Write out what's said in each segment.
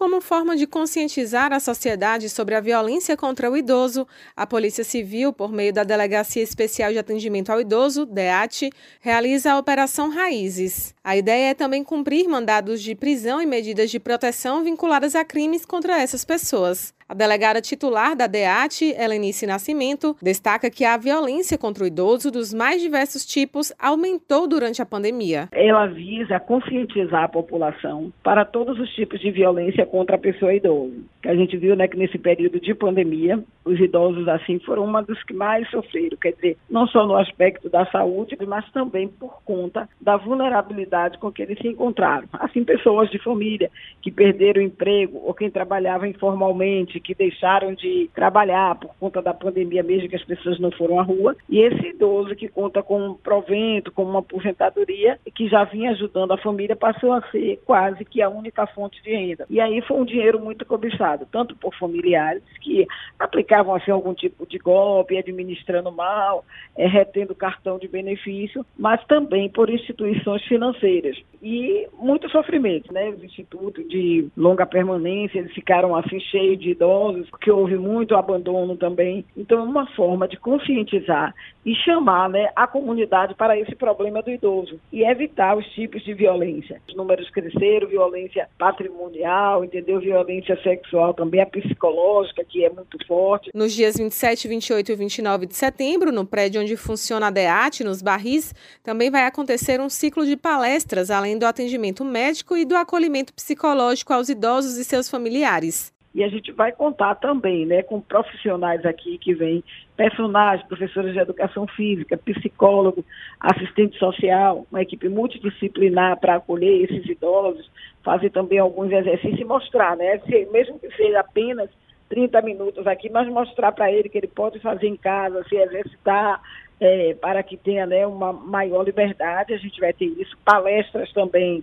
Como forma de conscientizar a sociedade sobre a violência contra o idoso, a Polícia Civil, por meio da Delegacia Especial de Atendimento ao Idoso, DEAT, realiza a Operação Raízes. A ideia é também cumprir mandados de prisão e medidas de proteção vinculadas a crimes contra essas pessoas. A delegada titular da DEAT, Helenice Nascimento, destaca que a violência contra o idoso dos mais diversos tipos aumentou durante a pandemia. Ela visa conscientizar a população para todos os tipos de violência contra a pessoa idosa. Que a gente viu né, que nesse período de pandemia, os idosos assim foram uma dos que mais sofreram, quer dizer, não só no aspecto da saúde, mas também por conta da vulnerabilidade com que eles se encontraram. Assim, pessoas de família que perderam o emprego ou quem trabalhava informalmente, que deixaram de trabalhar por conta da pandemia mesmo que as pessoas não foram à rua, e esse idoso que conta com um provento, com uma aposentadoria, que já vinha ajudando a família, passou a ser quase que a única fonte de renda. E aí foi um dinheiro muito cobiçado, tanto por familiares que aplicavam assim algum tipo de golpe, administrando mal, é, retendo cartão de benefício, mas também por instituições financeiras. E muito sofrimento, né? Os institutos de longa permanência, eles ficaram assim cheios de idosos porque houve muito abandono também. Então, é uma forma de conscientizar e chamar né, a comunidade para esse problema do idoso e evitar os tipos de violência. Os números cresceram, violência patrimonial, entendeu? Violência sexual também, a psicológica, que é muito forte. Nos dias 27, 28 e 29 de setembro, no prédio onde funciona a DEAT, nos Barris, também vai acontecer um ciclo de palestras, além do atendimento médico e do acolhimento psicológico aos idosos e seus familiares. E a gente vai contar também né, com profissionais aqui que vêm, personagens, professores de educação física, psicólogo, assistente social, uma equipe multidisciplinar para acolher esses idosos, fazer também alguns exercícios e mostrar, né, se, mesmo que seja apenas 30 minutos aqui, mas mostrar para ele que ele pode fazer em casa, se exercitar, é, para que tenha né, uma maior liberdade. A gente vai ter isso, palestras também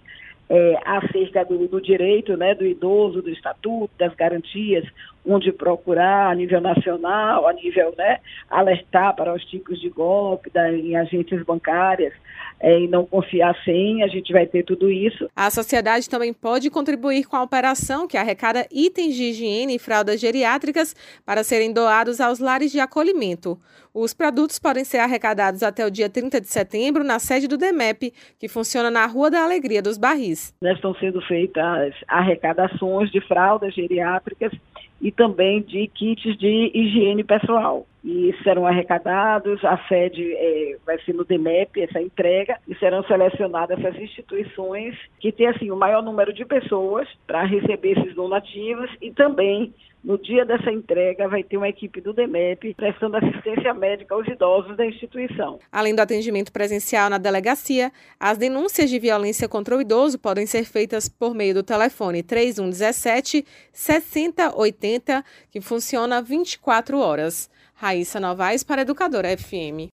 é, acerca do, do, direito né, do idoso, do estatuto, das garantias, onde procurar a nível nacional, a nível né, alertar para os tipos de golpe da, em agências bancárias é, e não confiar sem, a gente vai ter tudo isso. A sociedade também pode contribuir com a operação que arrecada itens de higiene e fraldas geriátricas para serem doados aos lares de acolhimento. Os produtos podem ser arrecadados até o dia 30 de setembro na sede do DEMEP, que funciona na Rua da Alegria dos Barris. Estão sendo feitas arrecadações de fraldas geriátricas e também de kits de higiene pessoal. E serão arrecadados, a sede é, vai ser no DEMEP, essa entrega, e serão selecionadas essas instituições que têm assim, o maior número de pessoas para receber esses donativos e também no dia dessa entrega, vai ter uma equipe do DEMEP prestando assistência médica aos idosos da instituição. Além do atendimento presencial na delegacia, as denúncias de violência contra o idoso podem ser feitas por meio do telefone 3117 6080, que funciona 24 horas. Raíssa Novaes para Educadora FM.